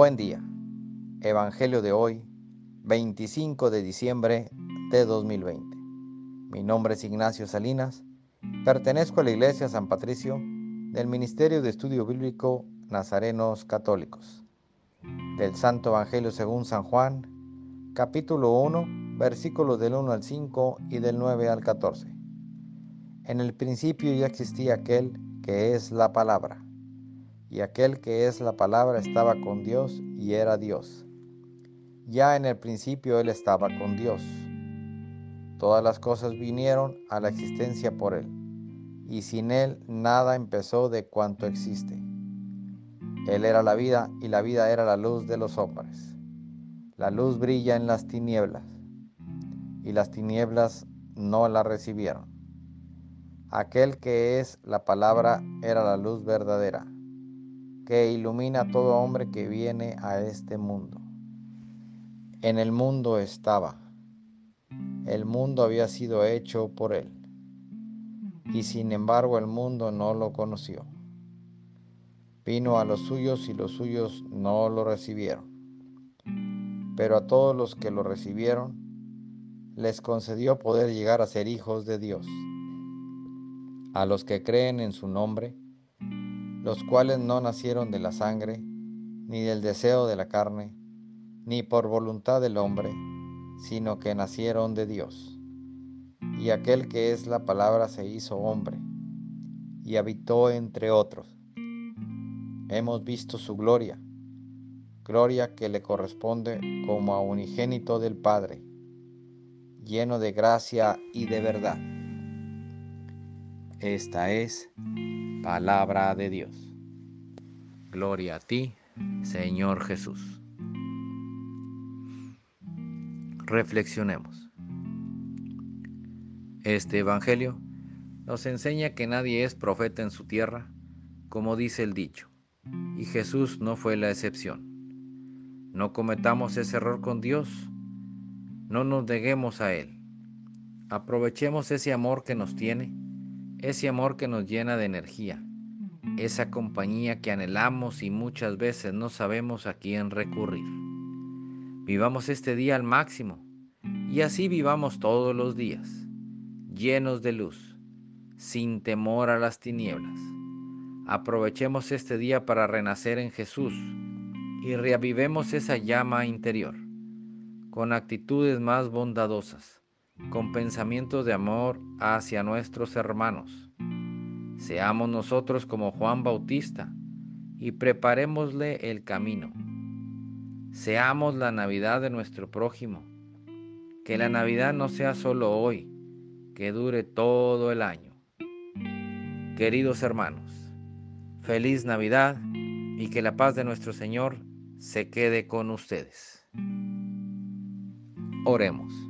Buen día. Evangelio de hoy, 25 de diciembre de 2020. Mi nombre es Ignacio Salinas. Pertenezco a la Iglesia San Patricio del Ministerio de Estudio Bíblico Nazarenos Católicos. Del Santo Evangelio según San Juan, capítulo 1, versículos del 1 al 5 y del 9 al 14. En el principio ya existía aquel que es la palabra y aquel que es la palabra estaba con Dios y era Dios. Ya en el principio Él estaba con Dios. Todas las cosas vinieron a la existencia por Él, y sin Él nada empezó de cuanto existe. Él era la vida y la vida era la luz de los hombres. La luz brilla en las tinieblas, y las tinieblas no la recibieron. Aquel que es la palabra era la luz verdadera que ilumina a todo hombre que viene a este mundo. En el mundo estaba. El mundo había sido hecho por él. Y sin embargo el mundo no lo conoció. Vino a los suyos y los suyos no lo recibieron. Pero a todos los que lo recibieron, les concedió poder llegar a ser hijos de Dios. A los que creen en su nombre, los cuales no nacieron de la sangre, ni del deseo de la carne, ni por voluntad del hombre, sino que nacieron de Dios. Y aquel que es la palabra se hizo hombre, y habitó entre otros. Hemos visto su gloria, gloria que le corresponde como a unigénito del Padre, lleno de gracia y de verdad. Esta es Palabra de Dios. Gloria a ti, Señor Jesús. Reflexionemos. Este Evangelio nos enseña que nadie es profeta en su tierra, como dice el dicho, y Jesús no fue la excepción. No cometamos ese error con Dios, no nos neguemos a Él. Aprovechemos ese amor que nos tiene ese amor que nos llena de energía, esa compañía que anhelamos y muchas veces no sabemos a quién recurrir. Vivamos este día al máximo y así vivamos todos los días, llenos de luz, sin temor a las tinieblas. Aprovechemos este día para renacer en Jesús y reavivemos esa llama interior con actitudes más bondadosas con pensamientos de amor hacia nuestros hermanos. Seamos nosotros como Juan Bautista y preparémosle el camino. Seamos la Navidad de nuestro prójimo. Que la Navidad no sea solo hoy, que dure todo el año. Queridos hermanos, feliz Navidad y que la paz de nuestro Señor se quede con ustedes. Oremos.